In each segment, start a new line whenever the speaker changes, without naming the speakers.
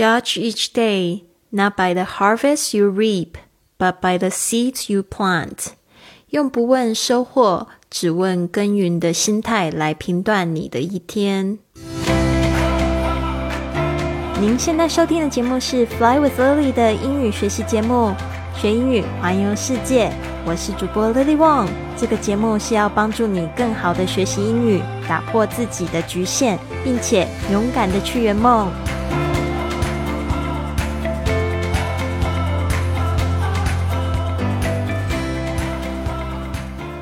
Judge each day not by the harvest you reap, but by the seeds you plant。用不问收获，只问耕耘的心态来评断你的一天。您现在收听的节目是《Fly with Lily》的英语学习节目，学英语环游世界。我是主播 Lily Wong。这个节目是要帮助你更好的学习英语，打破自己的局限，并且勇敢的去圆梦。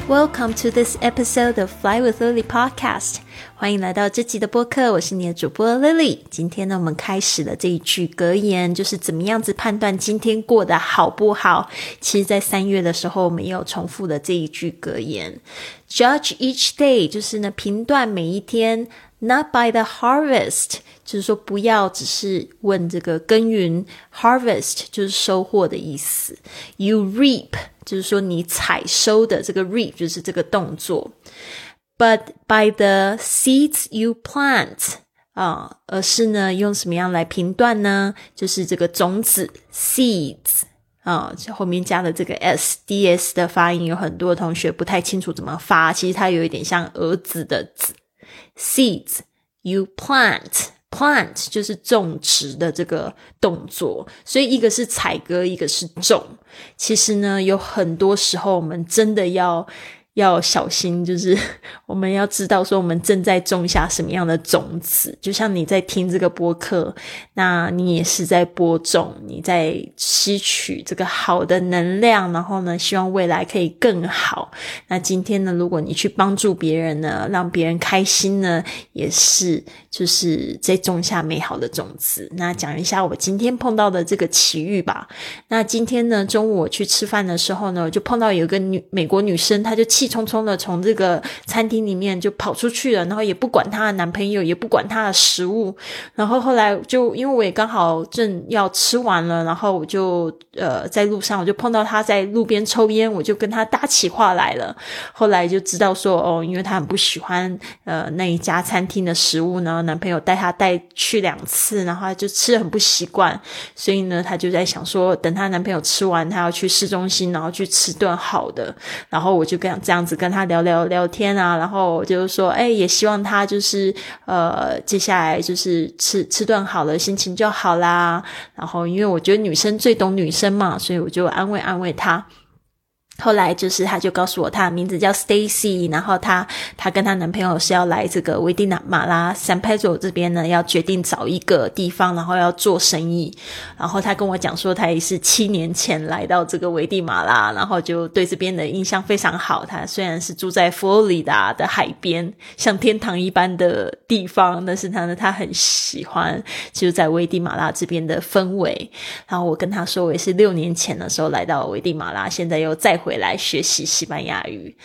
Welcome to this episode of Fly with Lily podcast。欢迎来到这集的播客，我是你的主播 Lily。今天呢，我们开始了这一句格言，就是怎么样子判断今天过得好不好。其实，在三月的时候，我们也有重复了这一句格言：Judge each day，就是呢，评断每一天；Not by the harvest，就是说不要只是问这个耕耘；Harvest 就是收获的意思；You reap。就是说，你采收的这个 reap 就是这个动作，but by the seeds you plant 啊，而是呢用什么样来评断呢？就是这个种子 seeds 啊，后面加了这个 s d s 的发音，有很多同学不太清楚怎么发，其实它有一点像儿子的子 seeds you plant。Plant 就是种植的这个动作，所以一个是采割，一个是种。其实呢，有很多时候我们真的要。要小心，就是 我们要知道说我们正在种下什么样的种子。就像你在听这个播客，那你也是在播种，你在吸取这个好的能量，然后呢，希望未来可以更好。那今天呢，如果你去帮助别人呢，让别人开心呢，也是就是在种下美好的种子。那讲一下我今天碰到的这个奇遇吧。那今天呢，中午我去吃饭的时候呢，我就碰到有一个女美国女生，她就气。匆匆的从这个餐厅里面就跑出去了，然后也不管她的男朋友，也不管她的食物，然后后来就因为我也刚好正要吃完了，然后我就呃在路上我就碰到她在路边抽烟，我就跟她搭起话来了。后来就知道说哦，因为她很不喜欢呃那一家餐厅的食物呢，男朋友带她带去两次，然后就吃的很不习惯，所以呢她就在想说，等她男朋友吃完，她要去市中心，然后去吃顿好的，然后我就跟这样。子跟他聊聊聊天啊，然后就是说，哎，也希望他就是呃，接下来就是吃吃顿好的，心情就好啦。然后，因为我觉得女生最懂女生嘛，所以我就安慰安慰他。后来就是，她就告诉我，她的名字叫 Stacy，然后她她跟她男朋友是要来这个危地马拉 San Pedro 这边呢，要决定找一个地方，然后要做生意。然后她跟我讲说，她也是七年前来到这个危地马拉，然后就对这边的印象非常好。她虽然是住在佛罗里达的海边，像天堂一般的地方，但是她呢，她很喜欢就在危地马拉这边的氛围。然后我跟她说，我也是六年前的时候来到危地马拉，现在又再。回回来学习西班牙语。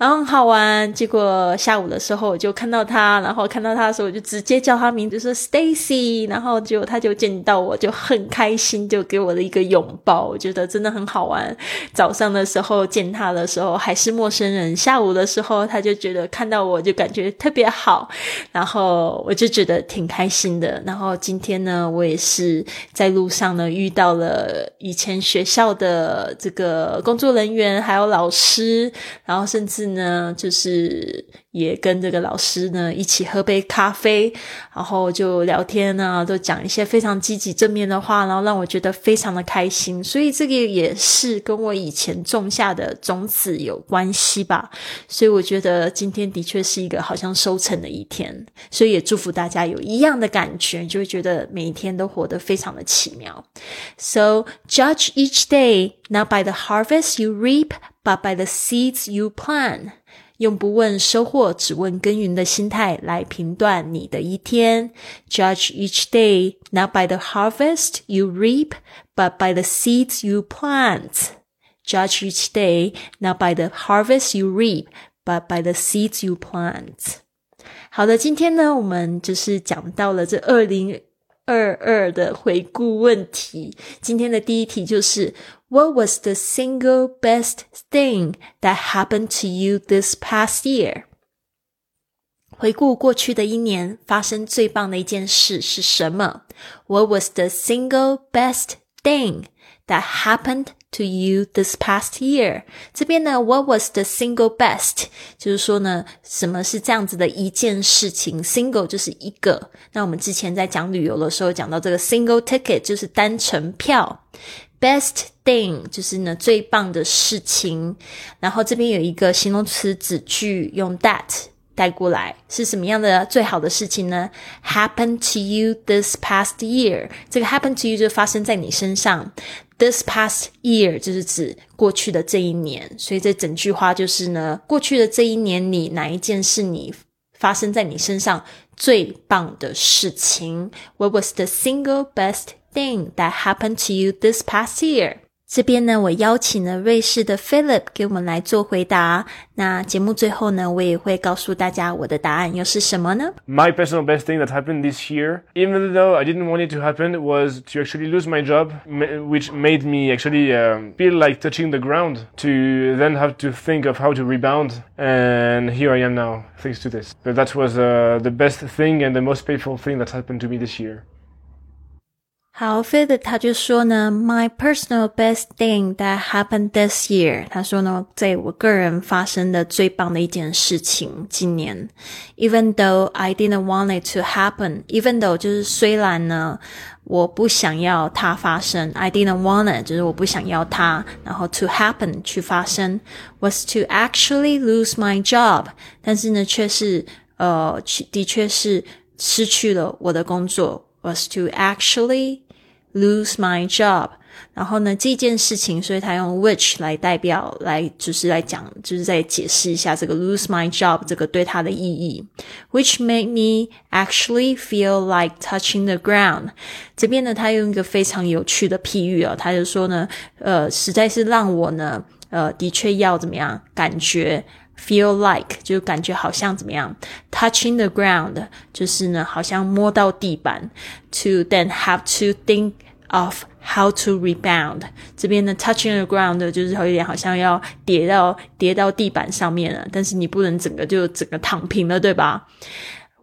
然后好玩，结果下午的时候我就看到他，然后看到他的时候我就直接叫他名字说 Stacy，然后就他就见到我就很开心，就给我了一个拥抱，我觉得真的很好玩。早上的时候见他的时候还是陌生人，下午的时候他就觉得看到我就感觉特别好，然后我就觉得挺开心的。然后今天呢，我也是在路上呢遇到了以前学校的这个工作人员，还有老师，然后甚至。呢，就是也跟这个老师呢一起喝杯咖啡，然后就聊天呢，都讲一些非常积极正面的话，然后让我觉得非常的开心。所以这个也是跟我以前种下的种子有关系吧。所以我觉得今天的确是一个好像收成的一天，所以也祝福大家有一样的感觉，就会觉得每一天都活得非常的奇妙。So judge each day not by the harvest you reap. But by the seeds you plant，用不问收获，只问耕耘的心态来评断你的一天。Judge each day not by the harvest you reap, but by the seeds you plant. Judge each day not by the harvest you reap, but by the seeds you plant. 好的，今天呢，我们就是讲到了这二零 二二的回顾问题。今天的第一题就是 What was the single best thing that happened to you this past year? 回顾过去的一年，发生最棒的一件事是什么？What was the single best thing that happened to you this past year？这边呢，What was the single best？就是说呢，什么是这样子的一件事情？Single 就是一个。那我们之前在讲旅游的时候讲到这个 single ticket 就是单程票。Best thing 就是呢最棒的事情，然后这边有一个形容词子句用 that 带过来，是什么样的最好的事情呢？Happen to you this past year，这个 happen to you 就发生在你身上，this past year 就是指过去的这一年，所以这整句话就是呢，过去的这一年里哪一件是你发生在你身上最棒的事情？What was the single best thing that happened to you this past year？这边呢，我邀请了瑞士的 Philip 给我们来做回答。那节目最后呢，我也会告诉大家我的答案又是什么呢？
My personal best thing that happened this year, even though I didn't want it to happen, was to actually lose my job, which made me actually um, feel like touching the ground. To then have to think of how to rebound, and here I am now, thanks to this. But that was uh, the best thing and the most painful thing that happened to me this year.
好，Philip 他就说呢，My personal best thing that happened this year。他说呢，在我个人发生的最棒的一件事情，今年，even though I didn't want it to happen，even though 就是虽然呢，我不想要它发生，I didn't want it 就是我不想要它，然后 to happen 去发生，was to actually lose my job。但是呢，却是呃，的确是失去了我的工作。 Was to actually lose my job。然后呢，这件事情，所以他用 which 来代表，来就是来讲，就是在解释一下这个 lose my job 这个对他的意义。Which made me actually feel like touching the ground。这边呢，他用一个非常有趣的譬喻啊，他就说呢，呃，实在是让我呢，呃，的确要怎么样，感觉。Feel like 就感觉好像怎么样，touching the ground 就是呢，好像摸到地板。To then have to think of how to rebound。这边呢，touching the ground 就是有一点好像要跌到跌到地板上面了，但是你不能整个就整个躺平了，对吧？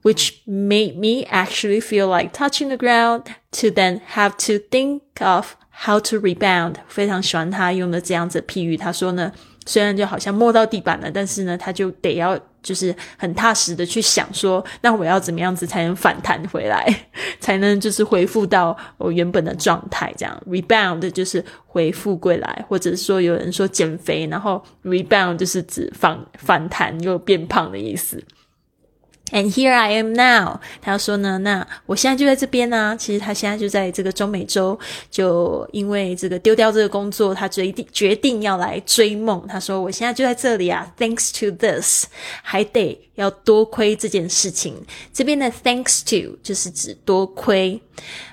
Which made me actually feel like touching the ground to then have to think of how to rebound。非常喜欢他用的这样子譬喻，他说呢。 虽然就好像摸到地板了，但是呢，他就得要就是很踏实的去想说，那我要怎么样子才能反弹回来，才能就是恢复到我原本的状态？这样 rebound 就是回复归来，或者说有人说减肥，然后 rebound 就是指反反弹又变胖的意思。And here I am now。他说呢，那我现在就在这边呢。其实他现在就在这个中美洲，就因为这个丢掉这个工作，他决定决定要来追梦。他说我现在就在这里啊，Thanks to this，还得要多亏这件事情。这边的 Thanks to 就是指多亏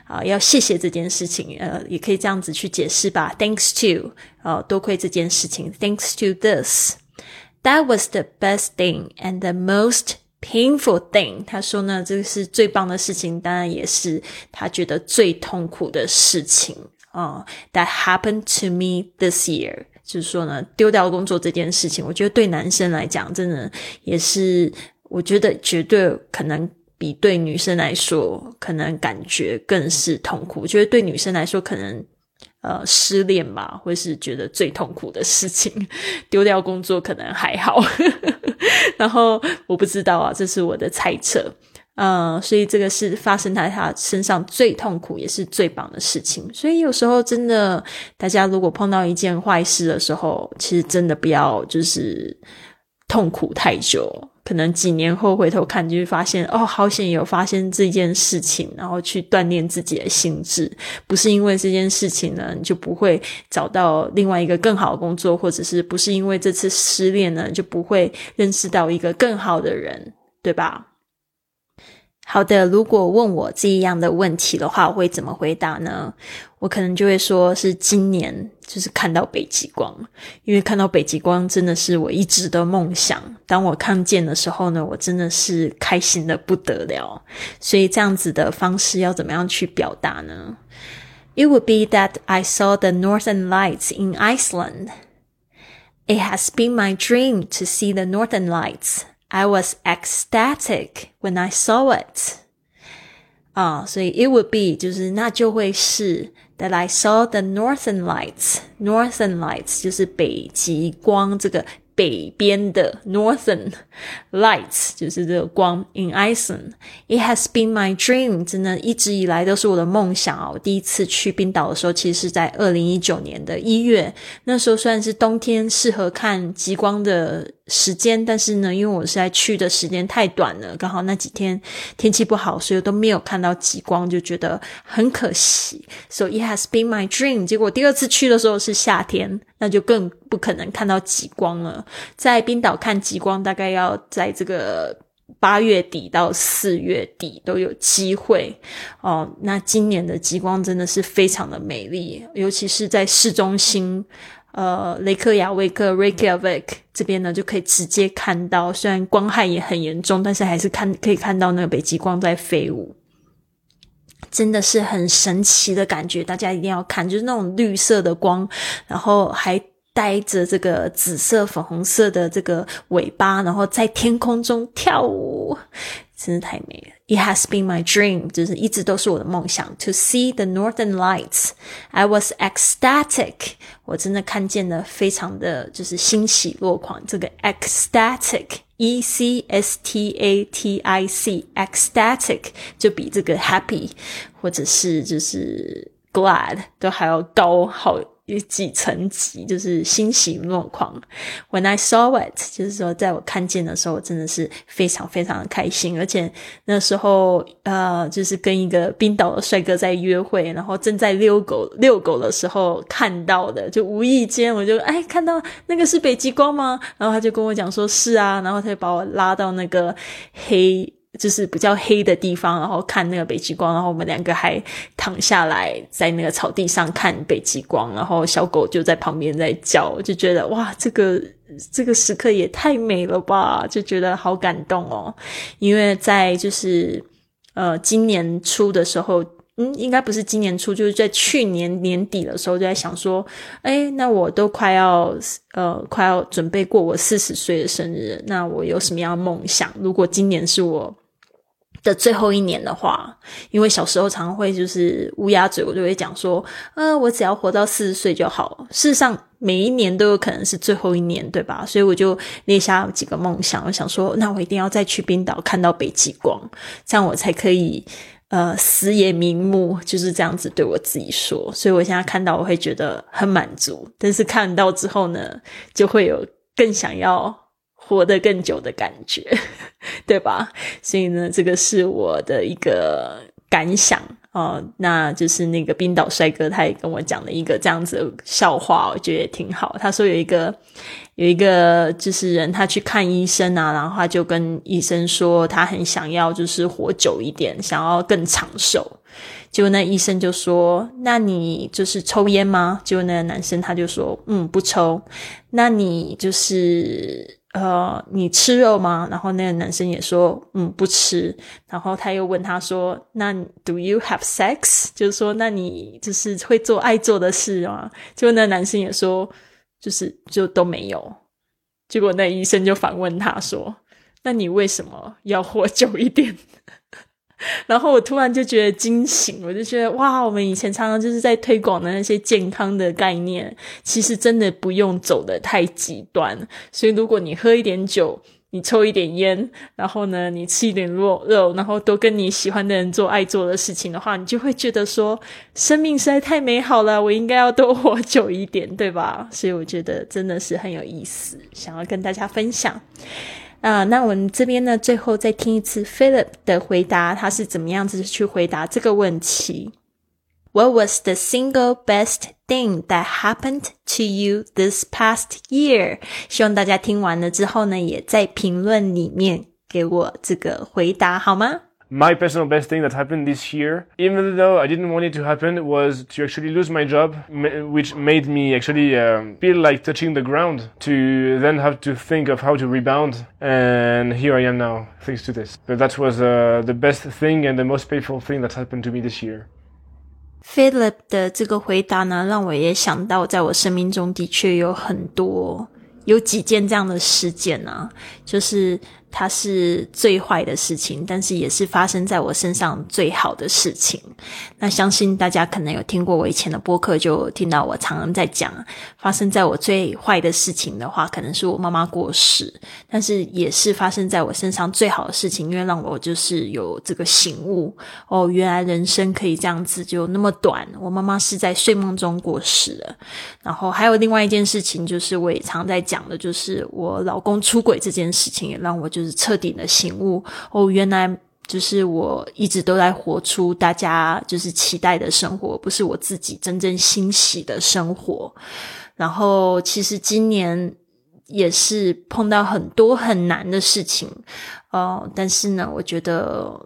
啊，要谢谢这件事情。呃，也可以这样子去解释吧。Thanks to 呃，多亏这件事情。Thanks to this，that was the best thing and the most Painful thing，他说呢，这个是最棒的事情，当然也是他觉得最痛苦的事情啊。That happened to me this year，就是说呢，丢掉工作这件事情，我觉得对男生来讲，真的也是，我觉得绝对可能比对女生来说，可能感觉更是痛苦。我觉得对女生来说，可能。呃，失恋嘛，会是觉得最痛苦的事情。丢掉工作可能还好，然后我不知道啊，这是我的猜测。嗯，所以这个是发生在他身上最痛苦也是最棒的事情。所以有时候真的，大家如果碰到一件坏事的时候，其实真的不要就是痛苦太久。可能几年后回头看，就会发现哦，好险有发现这件事情，然后去锻炼自己的心智。不是因为这件事情呢，你就不会找到另外一个更好的工作，或者是不是因为这次失恋呢，就不会认识到一个更好的人，对吧？好的，如果问我这样的问题的话，我会怎么回答呢？我可能就会说是今年就是看到北极光，因为看到北极光真的是我一直的梦想。当我看见的时候呢，我真的是开心的不得了。所以这样子的方式要怎么样去表达呢？It would be that I saw the Northern Lights in Iceland. It has been my dream to see the Northern Lights. I was ecstatic when I saw it. 啊，所以 it would be 就是那就会是 that I saw the northern lights. Northern lights 就是北极光这个。北边的 Northern Lights 就是这个光 in Iceland. It has been my dream，真的一直以来都是我的梦想啊！我第一次去冰岛的时候，其实是在二零一九年的一月，那时候虽然是冬天，适合看极光的。 时间，但是呢，因为我是在去的时间太短了，刚好那几天天气不好，所以都没有看到极光，就觉得很可惜。So it has been my dream。结果第二次去的时候是夏天，那就更不可能看到极光了。在冰岛看极光，大概要在这个八月底到四月底都有机会哦。那今年的极光真的是非常的美丽，尤其是在市中心。呃，雷克雅未克 （Reykjavik） 这边呢，就可以直接看到，虽然光害也很严重，但是还是看可以看到那个北极光在飞舞，真的是很神奇的感觉。大家一定要看，就是那种绿色的光，然后还带着这个紫色、粉红色的这个尾巴，然后在天空中跳舞。真是太美了 ！It has been my dream，就是一直都是我的梦想。To see the northern lights，I was ecstatic。我真的看见了，非常的就是欣喜若狂。这个 ecstatic，e c s t a t i c，ecstatic 就比这个 happy 或者是就是 glad 都还要高好。 有几层级，就是欣喜若狂。When I saw it，就是说，在我看见的时候，我真的是非常非常的开心。而且那时候，呃，就是跟一个冰岛的帅哥在约会，然后正在遛狗遛狗的时候看到的，就无意间我就哎看到那个是北极光吗？然后他就跟我讲说是啊，然后他就把我拉到那个黑。就是比较黑的地方，然后看那个北极光，然后我们两个还躺下来在那个草地上看北极光，然后小狗就在旁边在叫，就觉得哇，这个这个时刻也太美了吧，就觉得好感动哦。因为在就是呃今年初的时候，嗯，应该不是今年初，就是在去年年底的时候就在想说，哎，那我都快要呃快要准备过我四十岁的生日，那我有什么样的梦想？如果今年是我。的最后一年的话，因为小时候常会就是乌鸦嘴，我就会讲说，呃，我只要活到四十岁就好。事实上，每一年都有可能是最后一年，对吧？所以我就列下几个梦想，我想说，那我一定要再去冰岛看到北极光，这样我才可以呃死也瞑目，就是这样子对我自己说。所以我现在看到我会觉得很满足，但是看到之后呢，就会有更想要。活得更久的感觉，对吧？所以呢，这个是我的一个感想哦。那就是那个冰岛帅哥，他也跟我讲了一个这样子的笑话，我觉得也挺好。他说有一个有一个就是人，他去看医生啊，然后他就跟医生说，他很想要就是活久一点，想要更长寿。结果那医生就说：“那你就是抽烟吗？”结果那个男生他就说：“嗯，不抽。”那你就是。呃，你吃肉吗？然后那个男生也说，嗯，不吃。然后他又问他说，那 Do you have sex？就是说，那你就是会做爱做的事吗？结果那男生也说，就是就都没有。结果那医生就反问他说，那你为什么要活久一点？然后我突然就觉得惊醒，我就觉得哇，我们以前常常就是在推广的那些健康的概念，其实真的不用走的太极端。所以如果你喝一点酒，你抽一点烟，然后呢，你吃一点肉肉，然后都跟你喜欢的人做爱做的事情的话，你就会觉得说，生命实在太美好了，我应该要多活久一点，对吧？所以我觉得真的是很有意思，想要跟大家分享。啊，那我们这边呢，最后再听一次 Philip 的回答，他是怎么样子去回答这个问题？What was the single best thing that happened to you this past year？希望大家听完了之后呢，也在评论里面给我这个回答好吗
？my personal best thing that happened this year, even though I didn't want it to happen, was to actually lose my job, which made me actually um, feel like touching the ground to then have to think of how to rebound. And here I am now, thanks to this. But that was uh, the best thing and the most painful thing that happened to me this year.
Philip 的这个回答呢，让我也想到，在我生命中的确有很多有几件这样的事件啊，就是 它是最坏的事情，但是也是发生在我身上最好的事情。那相信大家可能有听过我以前的播客，就听到我常常在讲，发生在我最坏的事情的话，可能是我妈妈过世，但是也是发生在我身上最好的事情，因为让我就是有这个醒悟哦，原来人生可以这样子，就那么短。我妈妈是在睡梦中过世了，然后还有另外一件事情，就是我也常在讲的，就是我老公出轨这件事情，也让我就彻底的醒悟哦，原来就是我一直都在活出大家就是期待的生活，不是我自己真正欣喜的生活。然后其实今年也是碰到很多很难的事情，呃，但是呢，我觉得。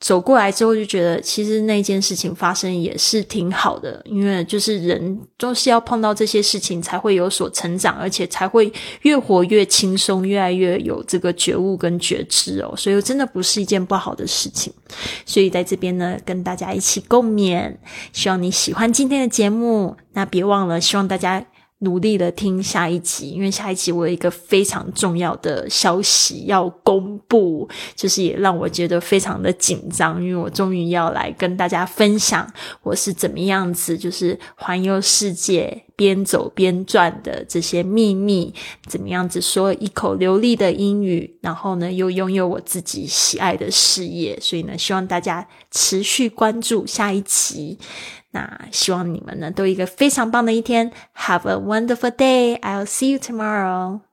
走过来之后，就觉得其实那件事情发生也是挺好的，因为就是人都是要碰到这些事情才会有所成长，而且才会越活越轻松，越来越有这个觉悟跟觉知哦。所以真的不是一件不好的事情。所以在这边呢，跟大家一起共勉，希望你喜欢今天的节目。那别忘了，希望大家。努力的听下一集，因为下一集我有一个非常重要的消息要公布，就是也让我觉得非常的紧张，因为我终于要来跟大家分享我是怎么样子，就是环游世界边走边转的这些秘密，怎么样子说一口流利的英语，然后呢又拥有我自己喜爱的事业，所以呢希望大家持续关注下一集。那希望你们呢都一个非常棒的一天，Have a wonderful day. I'll see you tomorrow.